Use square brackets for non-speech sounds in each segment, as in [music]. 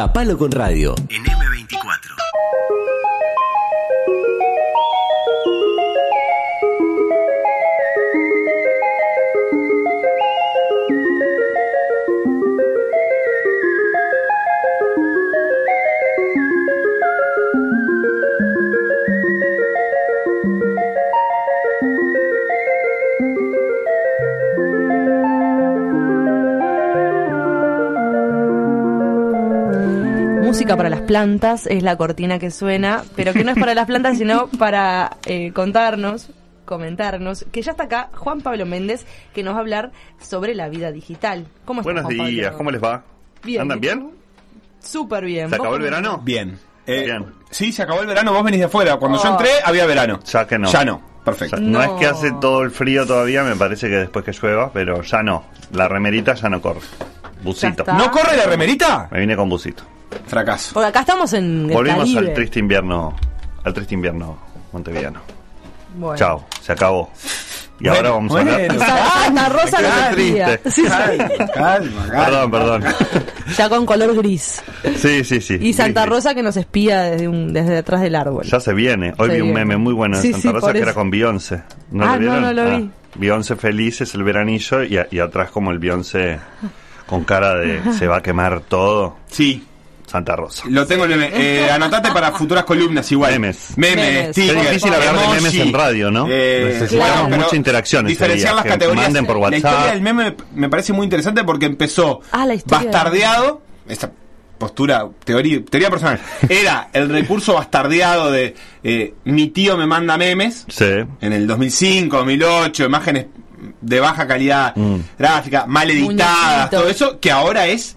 Tapalo con radio. En M24. Música para las plantas es la cortina que suena, pero que no es para las plantas, sino para eh, contarnos, comentarnos, que ya está acá Juan Pablo Méndez, que nos va a hablar sobre la vida digital. ¿Cómo estás, Buenos Juan días, Pablo? ¿cómo les va? Bien. ¿Andan ¿y bien? Súper bien. ¿Se ¿Vos acabó el verano? Bien. Eh, Bien. Sí, se acabó el verano, vos venís de afuera. Cuando yo Oh. entré, había verano. Ya que no. Ya no. O Perfecto. sea, no. es No. que hace todo el frío todavía, me parece que después que llueva, pero ya no. La remerita ya no corre. Busito. está. ¿No corre la remerita? Me vine con busito. Fracaso. Porque acá estamos en el Volvimos Caribe. al triste invierno, al triste invierno montevideano. Bueno. Chao, se acabó. Y Bueno, ahora vamos a hablar. [laughs] Ah, Santa Rosa triste. [laughs] Sí, sí. Calma, calma, calma. Perdón, perdón. [laughs] Ya con color gris. Sí, sí, sí. Y Santa Gris. Rosa que nos espía desde, un, desde detrás del árbol. Ya se viene. Hoy Se vi un viene. meme muy bueno de Sí, Santa sí, Rosa que era con Beyoncé. ¿No Ah, lo vieron? no, no lo vi. Beyoncé feliz es el veranillo y, a- y atrás como el Beyoncé con cara de se va a quemar todo. Sí, Santa Rosa. lo tengo el meme. Eh, anotate para futuras columnas igual. Memes. Memes, Memes. sí. Es difícil hablar de memes en radio, ¿no? Eh, Necesitamos Claro. mucha interacción Diferenciar las que categorías. manden por La WhatsApp. historia del meme me parece muy interesante porque empezó Ah, la bastardeado. Esta postura, teoría, teoría personal. [laughs] Era el recurso bastardeado de eh, mi tío me manda memes. Sí. en el 2005, 2008, imágenes de baja calidad Mm. gráfica, mal editadas, todo eso, que ahora es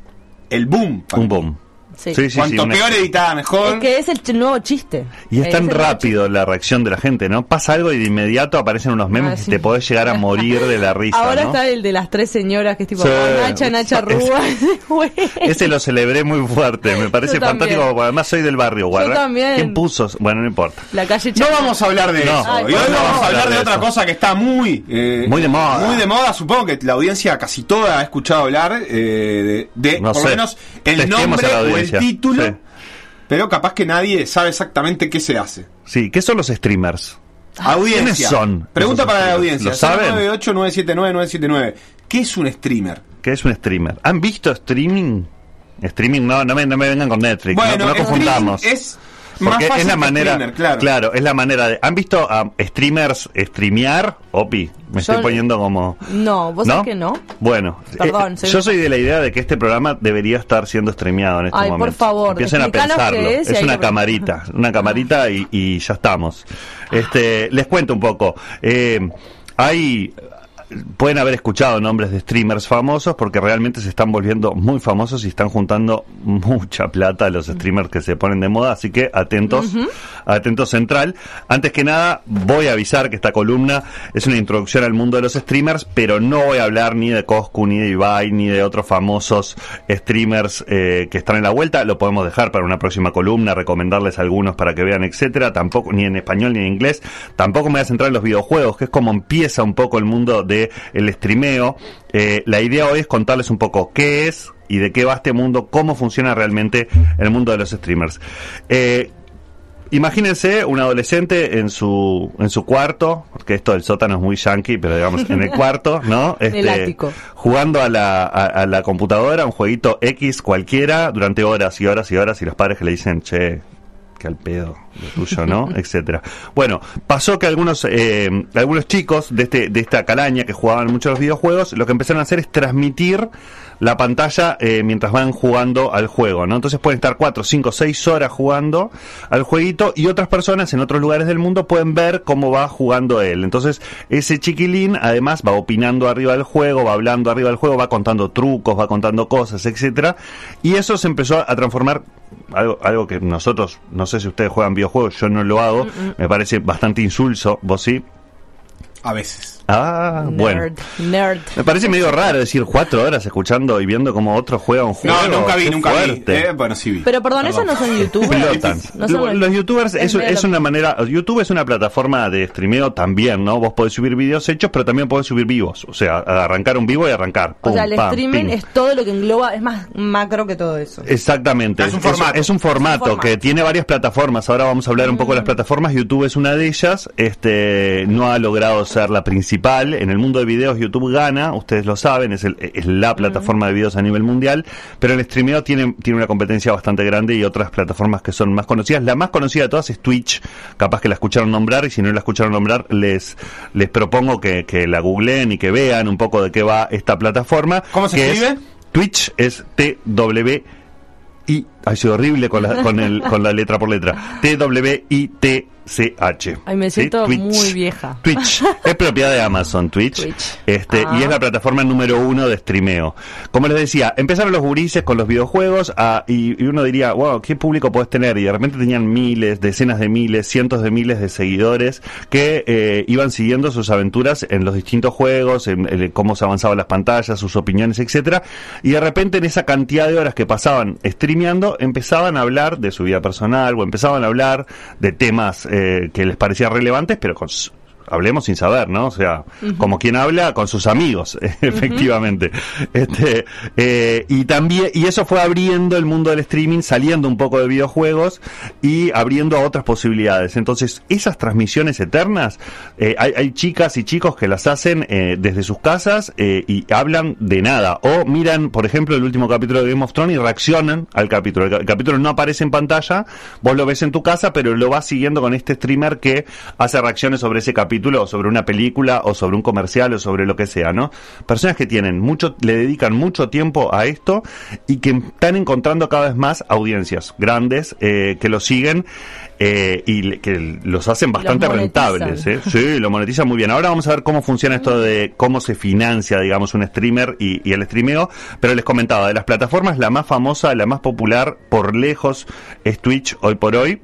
el boom. Un boom. Sí. Sí, sí, Cuanto sí, una- peor editada, mejor. Es que es el ch- nuevo chiste. Y es Eh, tan el nuevo rápido la reacción de la gente, ¿no? Pasa algo y de inmediato aparecen unos memes Ah, y te podés llegar a morir de la risa, Ahora ¿no? está el de las tres señoras que es tipo Sí. oh, Nacha, Nacha Es- Rúa. [laughs] [laughs] Güey. Ese lo celebré muy fuerte, me parece Yo también. fantástico, porque además soy del barrio, guarda. también. ¿Quién puso? Bueno, no importa. La calle No vamos a hablar de No. eso. Ay, y hoy por vamos a hablar de de otra eso. cosa que está muy... eh, Muy de moda. Muy de moda. Supongo que la audiencia casi toda ha escuchado hablar eh, de, de, No por sé. lo menos, el nombre a la o el audiencia. Título. Sí. Pero capaz que nadie sabe exactamente qué se hace. Sí, ¿qué son los streamers? Audiencia. ¿Quiénes son Pregunta para la audiencia. ¿Lo saben? 978-979-979. ¿Qué es un streamer? ¿Qué es un streamer? ¿Han visto streaming? Streaming, no, no me, no me vengan con Netflix, no, no streaming confundamos. es más Porque fácil es la manera, streamer, claro. es la manera de. ¿Han visto a streamers streamear? Opi, me Yo- estoy poniendo como. No, vos ¿No? sabés que no. Bueno, Perdón, eh, soy- yo soy de la idea de que este programa debería estar siendo streameado en este Ay, por momento. favor, Empiecen a pensarlo. es ahí una camarita, [laughs] una camarita y, y ya estamos. Este, les cuento un poco. Eh, hay pueden haber escuchado nombres de streamers famosos porque realmente se están volviendo muy famosos y están juntando mucha plata los streamers que se ponen de moda, así que atentos, atentos central. Antes que nada, voy a avisar que esta columna es una introducción al mundo de los streamers, pero no voy a hablar ni de Coscu, ni de Ibai, ni de otros famosos streamers eh, que están en la vuelta, lo podemos dejar para una próxima columna, recomendarles algunos para que vean, etcétera, tampoco, ni en español ni en inglés, tampoco me voy a centrar en los videojuegos, que es como empieza un poco el mundo de el streameo. Eh, la idea hoy es contarles un poco qué es y de qué va este mundo, cómo funciona realmente el mundo de los streamers. Eh, Imagínense un adolescente en su en su cuarto, porque esto del sótano es muy yankee, pero digamos en el cuarto, ¿no? [laughs] Este, jugando a la, a, a la computadora, un jueguito X cualquiera, durante horas y horas y horas, y los padres que le dicen, che, que al pedo, lo tuyo, ¿no? [laughs] etcétera. Bueno, pasó que algunos eh, algunos chicos de este de esta calaña que jugaban mucho los videojuegos, lo que empezaron a hacer es transmitir la pantalla eh, mientras van jugando al juego, ¿no? Entonces pueden estar 4, 5, 6 horas jugando al jueguito y otras personas en otros lugares del mundo pueden ver cómo va jugando él. Entonces ese chiquilín además va opinando arriba del juego, va hablando arriba del juego, va contando trucos, va contando cosas, etcétera Y eso se empezó a transformar algo, algo que nosotros, no sé si ustedes juegan videojuegos, yo no lo hago, me parece bastante insulso, vos sí. A veces. Ah, bueno. Nerd, nerd. Me parece medio raro decir cuatro horas escuchando y viendo cómo otro juega un juego. No, nunca vi, Qué nunca fuerte. vi. Eh, bueno, sí vi. Pero perdón, ¿esos no son [laughs] youtubers? No son los youtubers es, es una manera YouTube es una plataforma de streameo también no vos podés subir videos hechos pero también podés subir vivos o sea arrancar un vivo y arrancar O Pum, sea, el pam, streaming ping. es todo lo que engloba, es más macro que todo eso. Exactamente. Es un formato. Es, un formato Es un formato. que tiene varias plataformas. Ahora vamos a hablar un poco de las plataformas. YouTube es una de ellas. Este no ha logrado ser la principal. En el mundo de videos YouTube gana, ustedes lo saben, es, el- es la plataforma de videos a nivel mundial. Pero el streameo tiene, tiene una competencia bastante grande y otras plataformas que son más conocidas. La más conocida de todas es Twitch. Capaz que la escucharon nombrar y si no la escucharon nombrar, les, les propongo que, que la googleen y que vean un poco de qué va esta plataforma. ¿Cómo se que es- escribe? Twitch es T-W I. Ha sido horrible con la, con, el, con la letra por letra. T-W-I-T-C-H. Ay, me siento muy vieja. Twitch es propiedad de Amazon, Twitch. Twitch. Este, Ah. Y es la plataforma número uno de streameo. Como les decía, empezaron los gurises con los videojuegos ah, y, y uno diría, wow, ¿qué público puedes tener? Y de repente tenían miles, decenas de miles, cientos de miles de seguidores que eh, iban siguiendo sus aventuras en los distintos juegos, en, en cómo se avanzaban las pantallas, sus opiniones, etcétera. Y de repente en esa cantidad de horas que pasaban streameando, empezaban a hablar de su vida personal o empezaban a hablar de temas eh, que les parecían relevantes, pero con hablemos sin saber, ¿no? O sea, como quien habla con sus amigos, [laughs] efectivamente. Este, eh, y también, y eso fue abriendo el mundo del streaming, saliendo un poco de videojuegos y abriendo a otras posibilidades. Entonces, esas transmisiones eternas, eh, hay, hay chicas y chicos que las hacen eh, desde sus casas eh, y hablan de nada. O miran, por ejemplo, el último capítulo de Game of Thrones y reaccionan al capítulo. El, ca- el capítulo no aparece en pantalla, vos lo ves en tu casa, pero lo vas siguiendo con este streamer que hace reacciones sobre ese capítulo, o sobre una película, o sobre un comercial, o sobre lo que sea, ¿no? Personas que tienen mucho, le dedican mucho tiempo a esto y que están encontrando cada vez más audiencias grandes eh, que lo siguen eh, y que los hacen bastante monetizan. rentables, ¿eh? Sí, lo monetiza muy bien. Ahora vamos a ver cómo funciona esto de cómo se financia, digamos, un streamer y, y el streameo. Pero les comentaba, de las plataformas, la más famosa, la más popular por lejos es Twitch hoy por hoy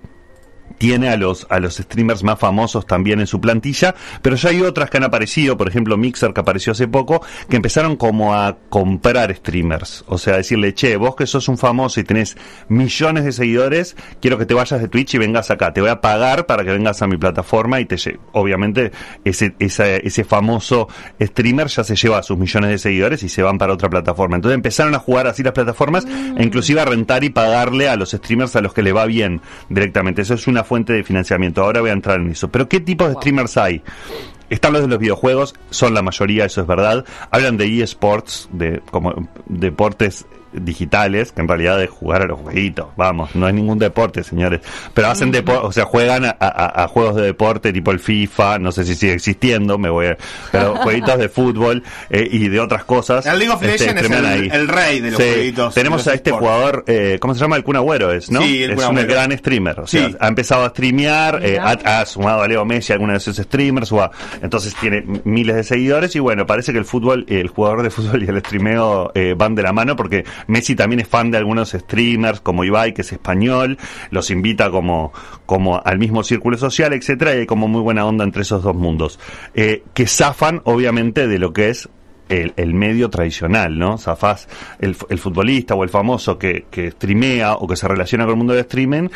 tiene a los a los streamers más famosos también en su plantilla, pero ya hay otras que han aparecido, por ejemplo Mixer que apareció hace poco, que empezaron como a comprar streamers, o sea, decirle, "Che, vos que sos un famoso y tenés millones de seguidores, quiero que te vayas de Twitch y vengas acá, te voy a pagar para que vengas a mi plataforma y te lle-". obviamente ese ese ese famoso streamer ya se lleva sus millones de seguidores y se van para otra plataforma. Entonces empezaron a jugar así las plataformas e inclusive a rentar y pagarle a los streamers a los que le va bien directamente. Eso es una fuente de financiamiento. Ahora voy a entrar en eso. Pero ¿qué tipos de streamers hay? Están los de los videojuegos, son la mayoría, eso es verdad. Hablan de eSports, de como deportes digitales, que en realidad es jugar a los jueguitos, vamos, no es ningún deporte, señores, pero hacen deporte, o sea, juegan a, a- a juegos de deporte tipo el FIFA, no sé si sigue existiendo, me voy a, pero [laughs] jueguitos de fútbol eh, y de otras cosas. El League of este, Legends es el- el rey de los Sí, jueguitos, Tenemos a este jugador, eh, ¿cómo se llama? El Kun Agüero es, ¿no? Sí, el es un gran streamer, o sea, Sí. ha empezado a streamear, eh, ha, ha sumado a Leo Messi, algunos de esos streamers, o a- entonces tiene miles de seguidores y bueno, parece que el fútbol, el jugador de fútbol y el streameo eh, van de la mano porque Messi también es fan de algunos streamers como Ibai, que es español, los invita como, como al mismo círculo social, etcétera, y hay como muy buena onda entre esos dos mundos, eh, que zafan obviamente de lo que es el, medio tradicional, ¿no? Zafás el futbolista o el famoso que, que streamea o que se relaciona con el mundo del streaming,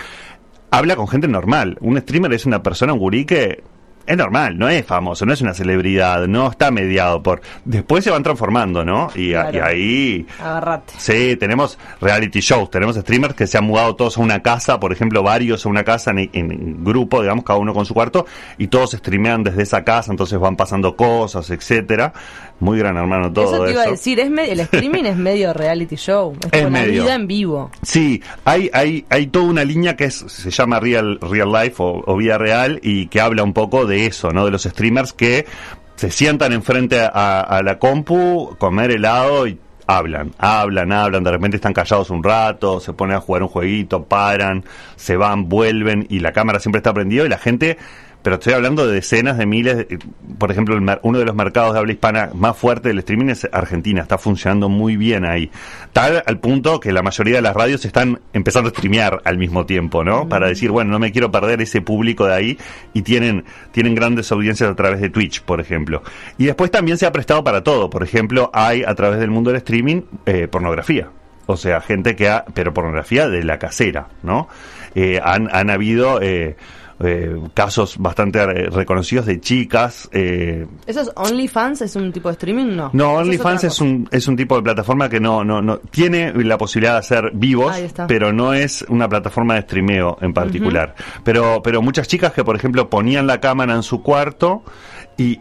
habla con gente normal. Un streamer es una persona, un gurí que es normal, no es famoso, no es una celebridad, no está mediado por... Después se van transformando, ¿no? Y, a- Claro. y ahí... Agarrate. Sí, tenemos reality shows, tenemos streamers que se han mudado todos a una casa, por ejemplo, varios a una casa en, en grupo, digamos, cada uno con su cuarto, y todos streamean desde esa casa, entonces van pasando cosas, etcétera. Muy gran hermano todo eso te iba a decir, es el streaming es medio reality show. Es, [laughs] Es medio. vida en vivo. Sí, hay, hay, hay toda una línea que es, se llama Real, real Life o, o Vida Real y que habla un poco de eso, ¿no? De los streamers que se sientan enfrente a, a la compu, comer helado y hablan, hablan, hablan, de repente están callados un rato, se ponen a jugar un jueguito, paran, se van, vuelven y la cámara siempre está prendida y la gente pero estoy hablando de decenas de miles. de- por ejemplo, el uno de los mercados de habla hispana más fuerte del streaming es Argentina. Está funcionando muy bien ahí. Tal al punto que la mayoría de las radios están empezando a streamear al mismo tiempo, ¿no? Para decir, bueno, no me quiero perder ese público de ahí y tienen, tienen grandes audiencias a través de Twitch, por ejemplo. Y después también se ha prestado para todo. Por ejemplo, hay a través del mundo del streaming eh, pornografía. O sea, gente que ha, pero pornografía de la casera, ¿no? Eh, han, han habido eh, eh, casos bastante eh, reconocidos de chicas. Eh, ¿Eso es OnlyFans? ¿Es un tipo de streaming? No. no, OnlyFans es, un, es un tipo de plataforma que no, no, no tiene la posibilidad de hacer vivos, pero no es una plataforma de streameo en particular. pero, pero muchas chicas que, por ejemplo, ponían la cámara en su cuarto y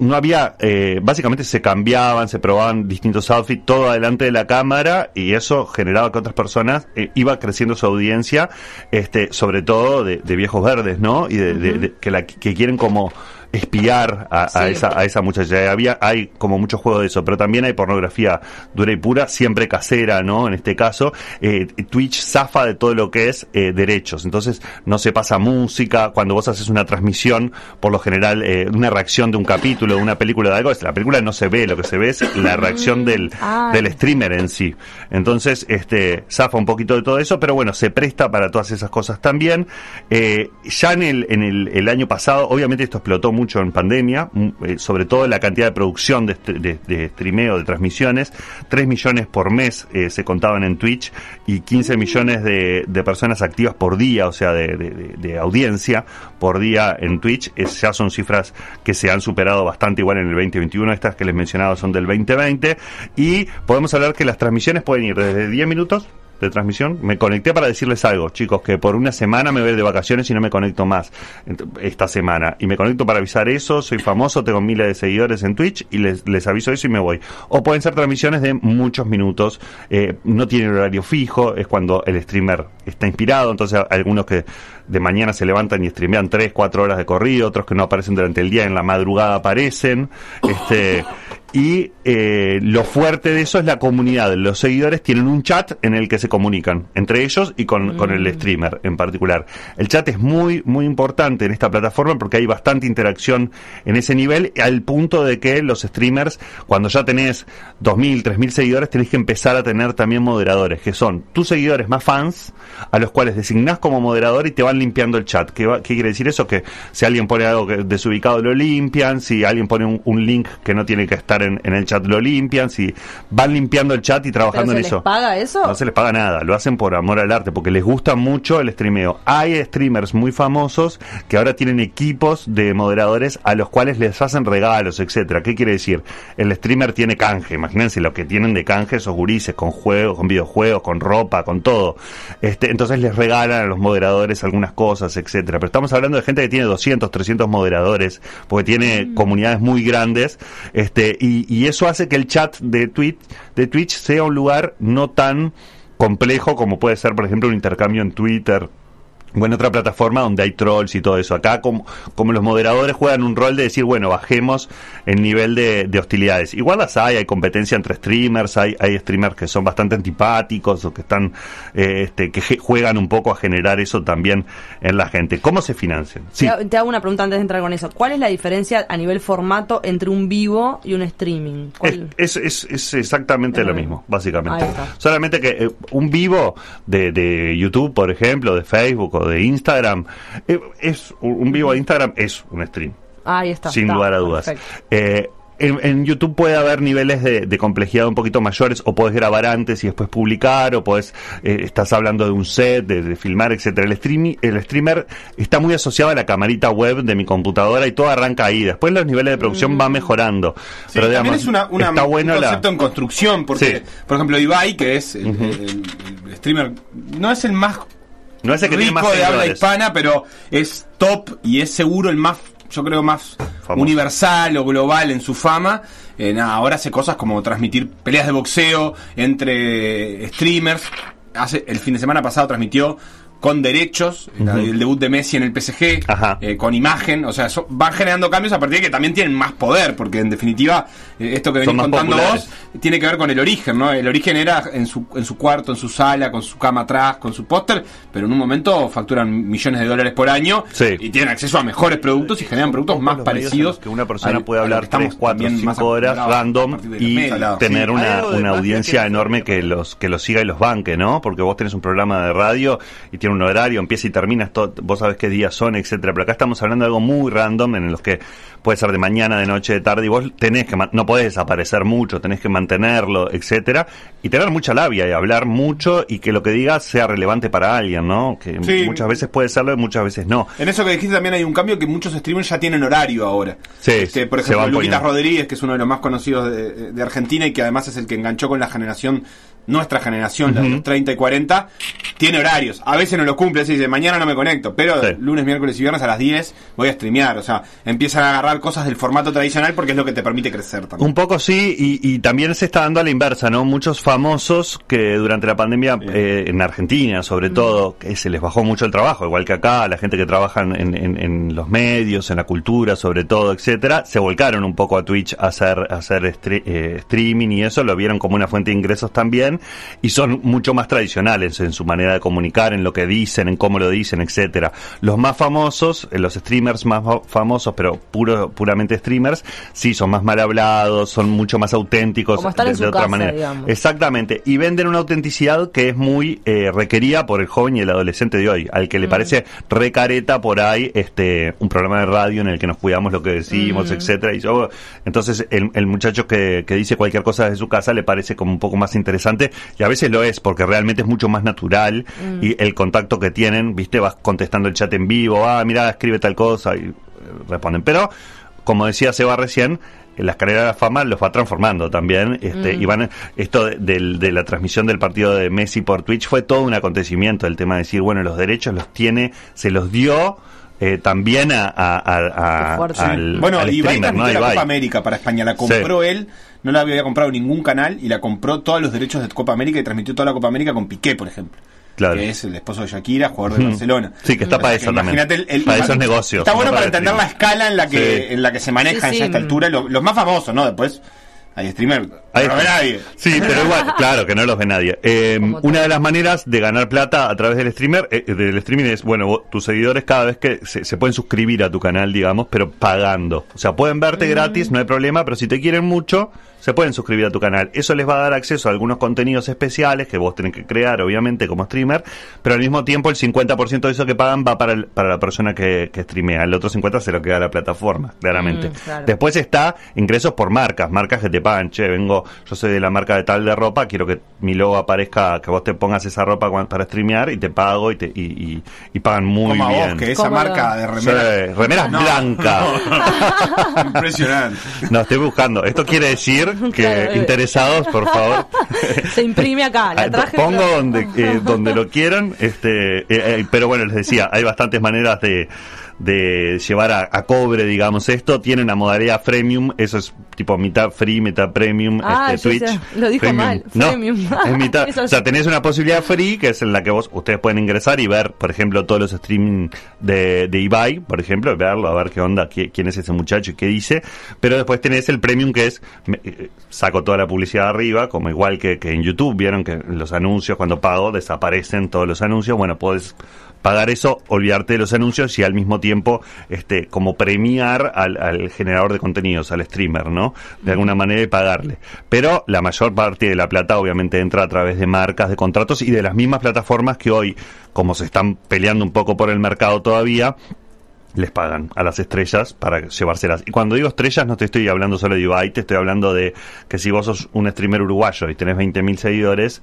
no había, eh, básicamente se cambiaban, se probaban distintos outfits, todo adelante de la cámara y eso generaba que otras personas eh, iba creciendo su audiencia, este, sobre todo de, de viejos verdes, ¿no? Y de, de- de- que, la, que quieren como espiar a, a esa, a esa muchacha. Y Había, hay como mucho juego de eso, pero también hay pornografía dura y pura, siempre casera, ¿no? En este caso, eh, Twitch zafa de todo lo que es eh, derechos. Entonces, no se pasa música. Cuando vos haces una transmisión, por lo general, eh, una reacción de un capítulo, de una película, de algo, es- la película no se ve, lo que se ve es la reacción del, Ah. del streamer en sí. Entonces, este, zafa un poquito de todo eso, pero bueno, se presta para todas esas cosas también. Eh, ya en el, en el, el año pasado, obviamente esto explotó mucho en pandemia, mm, eh, sobre todo la cantidad de producción de, este- de, de streameo, de transmisiones. 3 millones por mes eh, se contaban en Twitch y 15 millones de, de personas activas por día, o sea, de audiencia por día en Twitch. Es- ya son cifras que se han superado bastante igual en el 2021. Estas que les mencionaba son del 2020. Y podemos hablar que las transmisiones pueden ir desde 10 minutos de transmisión. Me conecté para decirles algo, chicos, que por una semana me voy de vacaciones y no me conecto más esta semana. Y me conecto para avisar eso, soy famoso, tengo miles de seguidores en Twitch y les, les aviso eso y me voy. O pueden ser transmisiones de muchos minutos, eh, no tienen horario fijo, es cuando el streamer está inspirado, entonces hay algunos que de mañana se levantan y streamean 3, 4 horas de corrido, otros que no aparecen durante el día, en la madrugada aparecen. Este, y eh, lo fuerte de eso es la comunidad. Los seguidores tienen un chat en el que se comunican entre ellos y con, con el streamer en particular. El chat es muy, muy importante en esta plataforma porque hay bastante interacción en ese nivel, al punto de que los streamers, cuando ya tenés 2.000, 3.000 seguidores, tenés que empezar a tener también moderadores, que son tus seguidores más fans, a los cuales designás como moderador y te van limpiando el chat. ¿Qué, va- qué quiere decir eso? Que si alguien pone algo desubicado lo limpian, si alguien pone un, un link que no tiene que estar en, en el chat lo limpian, si van limpiando el chat y ¿Pero trabajando se en les eso. paga eso? No se les paga nada, lo hacen por amor al arte, porque les gusta mucho el streameo. Hay streamers muy famosos que ahora tienen equipos de moderadores a los cuales les hacen regalos, etcétera. ¿Qué quiere decir? El streamer tiene canje, imagínense lo que tienen de canje esos gurises, con juegos, con videojuegos, con ropa, con todo. Este, entonces les regalan a los moderadores algunas cosas, etcétera. Pero estamos hablando de gente que tiene 200, 300 moderadores, porque tiene comunidades muy grandes, este, y, y eso hace que el chat de Twitch, de Twitch sea un lugar no tan complejo como puede ser, por ejemplo, un intercambio en Twitter o en otra plataforma donde hay trolls y todo eso. Acá, como, como los moderadores juegan un rol de decir, bueno, bajemos el nivel de, de hostilidades. Igual las hay, hay competencia entre streamers, hay, hay streamers que son bastante antipáticos o que están, eh, este, que juegan un poco a generar eso también en la gente. ¿Cómo se financian? Sí. Te, te hago una pregunta antes de entrar con eso. ¿Cuál es la diferencia a nivel formato entre un vivo y un streaming? ¿Cuál- Es, es, es, exactamente Es lo mismo, mismo. básicamente. Solamente que eh, un vivo de, de YouTube, por ejemplo, de Facebook de Instagram, eh, es un vivo de Instagram es un stream, Ahí está. sin está, lugar a dudas. Eh, en, en YouTube puede haber niveles de, de complejidad un poquito mayores, o podés grabar antes y después publicar, o podés, eh, estás hablando de un set, de, de filmar, etcétera. El, streaming, el streamer está muy asociado a la camarita web de mi computadora y todo arranca ahí. Después los niveles de producción Mm. van mejorando. Sí, pero también es una, una- está un bueno la- concepto en construcción, porque, Sí. por ejemplo, Ibai, que es el, el- el streamer, no es el más No es el que tiene rico más de habla hispana, pero es top y es seguro el más, yo creo, más Famoso. universal o global en su fama. Eh, nada, ahora hace cosas como transmitir peleas de boxeo entre streamers. Hace, el fin de semana pasado transmitió con derechos, el debut de Messi en el PSG, Ajá. eh, con imagen, o sea, so- van generando cambios a partir de que también tienen más poder, porque en definitiva, eh, esto que venís contando populares. vos, tiene que ver con el origen, ¿no? El origen era en su, en su cuarto, en su sala, con su cama atrás, con su póster, pero en un momento facturan millones de dólares por año Sí. y tienen acceso a mejores productos y generan productos más parecidos. que una persona al- puede hablar que estamos 3, 4, también más 5 horas random y medios. tener Sí, una, una audiencia que- enorme que los que los siga y los banque, ¿no? Porque vos tenés un programa de radio y tiene un horario, empieza y termina, todo, vos sabés qué días son, etcétera. Pero acá estamos hablando de algo muy random en los que puede ser de mañana, de noche, de tarde y vos tenés que no podés desaparecer mucho, tenés que mantenerlo, etcétera, y tener mucha labia y hablar mucho y que lo que digas sea relevante para alguien, ¿no? Que Sí. muchas veces puede serlo y muchas veces no. En eso que dijiste también hay un cambio que muchos streamers ya tienen horario ahora. Sí, Este, por ejemplo, Luquitas. Rodríguez, que es uno de los más conocidos de, de Argentina y que además es el que enganchó con la generación, nuestra generación, la de los 30 y 40, tiene horarios. A veces no lo cumple, así dice, mañana no me conecto, pero Sí. lunes, miércoles y viernes a las 10 voy a streamear. O sea, empiezan a agarrar cosas del formato tradicional porque es lo que te permite crecer también. Un poco sí, y, y también se está dando a la inversa, ¿no? Muchos famosos que durante la pandemia, eh, en Argentina sobre todo, que se les bajó mucho el trabajo, igual que acá, la gente que trabaja en, en- en los medios, en la cultura sobre todo, etcétera, se volcaron un poco a Twitch a hacer, a hacer stre- eh, streaming y eso, lo vieron como una fuente de ingresos también, y son mucho más tradicionales en su manera de comunicar, en lo que dicen, en cómo lo dicen, etcétera. Los más famosos, eh, los streamers más fa- famosos, pero puro, puramente streamers, sí son más mal hablados, son mucho más auténticos Como estar de, en su de otra casa, manera. digamos. Exactamente, y venden una autenticidad que es muy eh, requerida por el joven y el adolescente de hoy, al que le parece recareta por ahí este un programa de radio en el que nos cuidamos lo que decimos, etcétera, y yo entonces el, el muchacho que, que dice cualquier cosa desde su casa le parece como un poco más interesante y a veces lo es porque realmente es mucho más natural y el contacto que tienen, viste, vas contestando el chat en vivo, ah, mira, escribe tal cosa y eh, responden, pero como decía Seba recién, la escalera de la fama los va transformando también. Este, y van, esto de, del- de la transmisión del partido de Messi por Twitch fue todo un acontecimiento. El tema de decir, bueno, los derechos los tiene, se los dio eh, también a, a- a- a- Qué fuerte. al, Bueno, al Ibai streamer, transmitió ¿no? la Ibai. Copa América para España, la compró Sí. él, no la había comprado ningún canal y la compró todos los derechos de Copa América y transmitió toda la Copa América con Piqué, por ejemplo. Claro. Que es el esposo de Shakira, jugador de Mm. Barcelona. Sí, que está para eso también. imagínate el- el- Para esos negocios, Está bueno no para para entender la escala en la que, Sí. en la que se maneja Sí, ya a esta altura. Lo- los más famosos, ¿no? Después hay streamer. Ahí no ve nadie. Sí, pero igual, [laughs] claro que no los ve nadie. Eh, una de las maneras de ganar plata a través del streamer, eh, del streaming es, bueno, vos- tus seguidores cada vez que se, se pueden suscribir a tu canal, digamos, pero pagando. O sea, pueden verte Mm. gratis, no hay problema, pero si te quieren mucho, se pueden suscribir a tu canal. Eso les va a dar acceso a algunos contenidos especiales que vos tenés que crear, obviamente, como streamer, pero al mismo tiempo el 50% de eso que pagan va para, el- para la persona que, que streamea. El otro 50% se lo queda la plataforma, claramente. Mm, claro. Después está ingresos por marcas, marcas que te pagan, che, vengo, yo soy de la marca de tal de ropa, quiero que mi logo aparezca, que vos te pongas esa ropa para streamear y te pago y te y, y- y pagan muy Como a bien. vos, que esa marca de Sí, remera. remeras No. blancas. [laughs] Impresionante. No, estoy buscando. Esto quiere decir [laughs] que Claro, interesados, por favor. [laughs] Se imprime acá, la Ah, traje. Pongo donde, eh, donde lo quieran, este, eh, eh, pero bueno, les decía, hay bastantes maneras de, de llevar a, a cobre, digamos, esto. Tienen la modalidad freemium, eso es tipo mitad free, mitad premium, Ah, este, Twitch. sé, lo dijo Premium. mal, No, freemium. [laughs] es mitad. [laughs] O sea, tenés una posibilidad free, que es en la que vos, ustedes pueden ingresar y ver, por ejemplo, todos los streaming de, de Ibai, por ejemplo, verlo, a ver qué onda, qué- quién es ese muchacho y qué dice. Pero después tenés el premium que es, me- eh, saco toda la publicidad arriba, como igual que, que en YouTube, vieron que los anuncios, cuando pago, desaparecen todos los anuncios. Bueno, puedes pagar eso, olvidarte de los anuncios y al mismo tiempo, este, como premiar al, al generador de contenidos, al streamer, ¿no? De alguna manera y pagarle. Pero la mayor parte de la plata obviamente entra a través de marcas, de contratos y de las mismas plataformas que hoy, como se están peleando un poco por el mercado todavía, les pagan a las estrellas para llevárselas. Y cuando digo estrellas no te estoy hablando solo de Ibai, te estoy hablando de que si vos sos un streamer uruguayo y tenés 20.000 seguidores,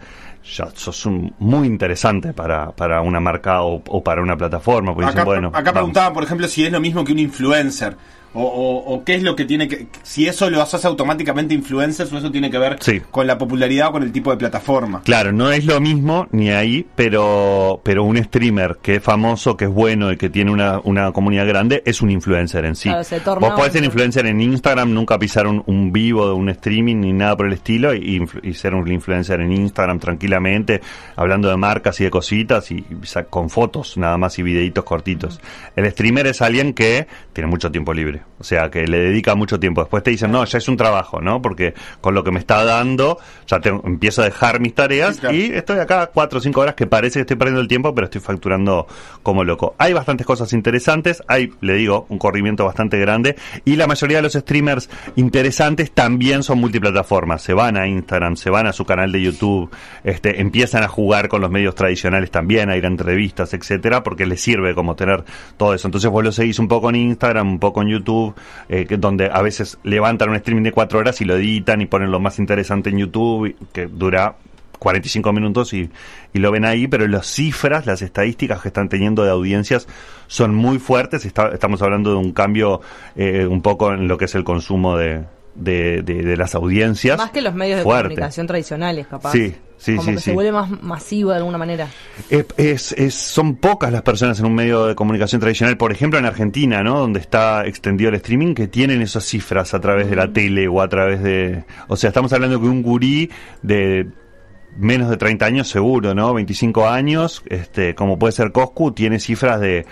ya sos un- muy interesante para, para una marca o, o para una plataforma. Acá, dicen, bueno, acá preguntaban, por ejemplo, si es lo mismo que un influencer O, o- o qué es lo que tiene que... Si eso lo haces automáticamente influencers o eso tiene que ver Sí. con la popularidad o con el tipo de plataforma. Claro, no es lo mismo ni ahí, pero, pero un streamer que es famoso, que es bueno y que tiene una, una comunidad grande, es un influencer en sí. Claro, se torna Vos podés ser influencer en Instagram, nunca pisar un, un vivo de un streaming ni nada por el estilo y, influ- y ser un influencer en Instagram tranquilamente, hablando de marcas y de cositas y, y con fotos nada más y videitos cortitos. El streamer es alguien que tiene mucho tiempo libre, o sea, que le dedica mucho tiempo. Después te dicen, no, ya es un trabajo, ¿no? Porque con lo que me está dando, ya tengo- empiezo a dejar mis tareas Sí, claro. y estoy acá cuatro o cinco horas que parece que estoy perdiendo el tiempo, pero estoy facturando como loco. Hay bastantes cosas interesantes, hay, le digo, un corrimiento bastante grande y la mayoría de los streamers interesantes también son multiplataformas. Se van a Instagram, se van a su canal de YouTube, este, empiezan a jugar con los medios tradicionales también, a ir a entrevistas, etcétera, porque les sirve como tener todo eso. Entonces vos lo seguís un poco en Instagram, un poco en YouTube, eh, que- donde a veces levantan un streaming de cuatro horas y lo editan y ponen lo más interesante en YouTube, que dura 45 minutos y, lo ven ahí, pero las cifras, las estadísticas que están teniendo de audiencias son muy fuertes. Estamos hablando de un cambio eh, un poco en lo que es el consumo de, de, de- de las audiencias. Más que los medios de comunicación tradicionales, capaz. Sí, sí, Como sí, que sí. se vuelve más masivo de alguna manera. Es, es- es- son pocas las personas en un medio de comunicación tradicional, por ejemplo en Argentina, ¿no? Donde está extendido el streaming, que tienen esas cifras a través de la tele o a través de... O sea, estamos hablando que un gurí de menos de 30 años seguro, ¿no? 25 años, este, como puede ser Coscu, tiene cifras de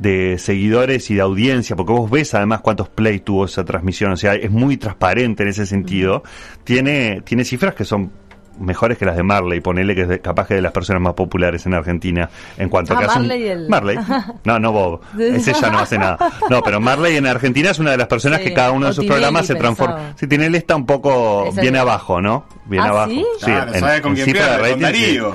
de seguidores y de audiencia, porque vos ves además cuántos play tuvo esa transmisión, o sea, es muy transparente en ese sentido. Tiene, tiene cifras que son mejores que las de Marley, ponele que es de- capaz que de las personas más populares en Argentina en cuanto a Ah, que Marley el- Marley. [laughs] No, no Bob. Ese ya no hace nada. No, pero Marley en Argentina es una de las personas Sí, que cada uno de sus programas se transforma. pensaba. Sí, Tinelli está un poco es- abajo, ¿no? Viene ¿Ah, abajo. sí? Claro, en- ¿sabe con en quién cifra de pierde? Con sí. Darío.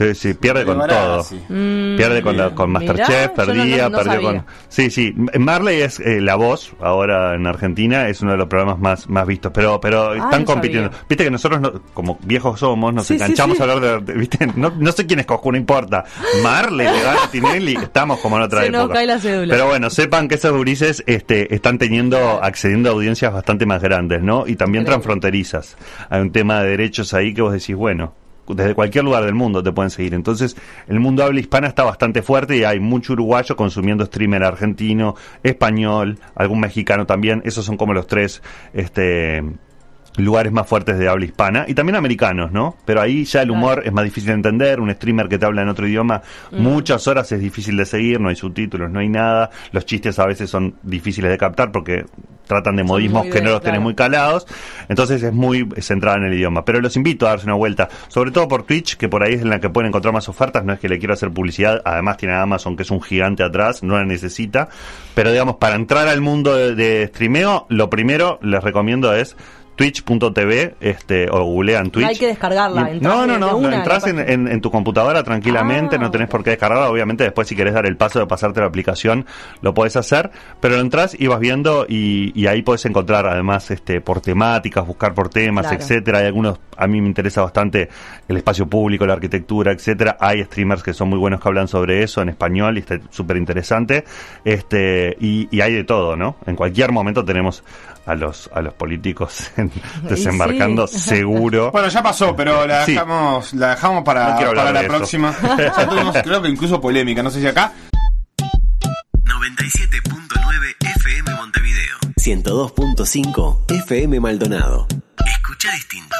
Sí, sí, pierde con todo. Mm, Pierde con, la, con mirá, Masterchef, no- perdía, no- no perdió sabía. con... Sí, sí, Marley es eh, la voz ahora en Argentina, es uno de los programas más, más vistos, pero pero están Ah, no compitiendo. sabía. Viste que nosotros, no- como viejos somos, nos Sí, enganchamos sí. a hablar de... ¿viste? No, no sé quién es Coscu, no importa. Marley le gana a Tinelli, estamos como en otra Se nos época. cae la cédula. Pero bueno, sepan que esos gurises este, están teniendo, accediendo a audiencias bastante más grandes, ¿no? Y también transfronterizas. Hay un tema de derechos ahí que vos decís, bueno, desde cualquier lugar del mundo te pueden seguir. Entonces, el mundo habla hispana está bastante fuerte y hay mucho uruguayo consumiendo streamer argentino, español, algún mexicano también. Esos son como los tres, este lugares más fuertes de habla hispana y también americanos, ¿no? Pero ahí ya el humor es más difícil de entender, un streamer que te habla en otro idioma Mm. muchas horas es difícil de seguir, no hay subtítulos, no hay nada, los chistes a veces son difíciles de captar porque tratan de modismos que no los tenés claro. muy calados, entonces es muy centrada en el idioma, pero los invito a darse una vuelta, sobre todo por Twitch, que por ahí es en la que pueden encontrar más ofertas, no es que le quiero hacer publicidad, además tiene Amazon que es un gigante atrás, no la necesita, pero digamos, para entrar al mundo de, de streameo, lo primero les recomiendo es twitch.tv este o googlean Twitch hay que descargarla, Y- no no no, una, entras en, en- en tu computadora tranquilamente Ah, no tenés por qué descargarla obviamente después si querés dar el paso de pasarte la aplicación lo podés hacer pero entras y vas viendo y, y ahí podés encontrar además este por temáticas buscar por temas Claro. etcétera. Hay algunos a mí me interesa bastante el espacio público la arquitectura etcétera. Hay streamers que son muy buenos que hablan sobre eso en español y está súper interesante. Este y, y hay de todo no en cualquier momento tenemos a los a los políticos [laughs] desembarcando sí. seguro Bueno, ya pasó, pero la Sí. dejamos, la dejamos para, No para la eso. próxima. [laughs] Ya tuvimos, creo que incluso polémica, no sé si acá. 97.9 FM Montevideo. 102.5 FM Maldonado. Escucha distinto.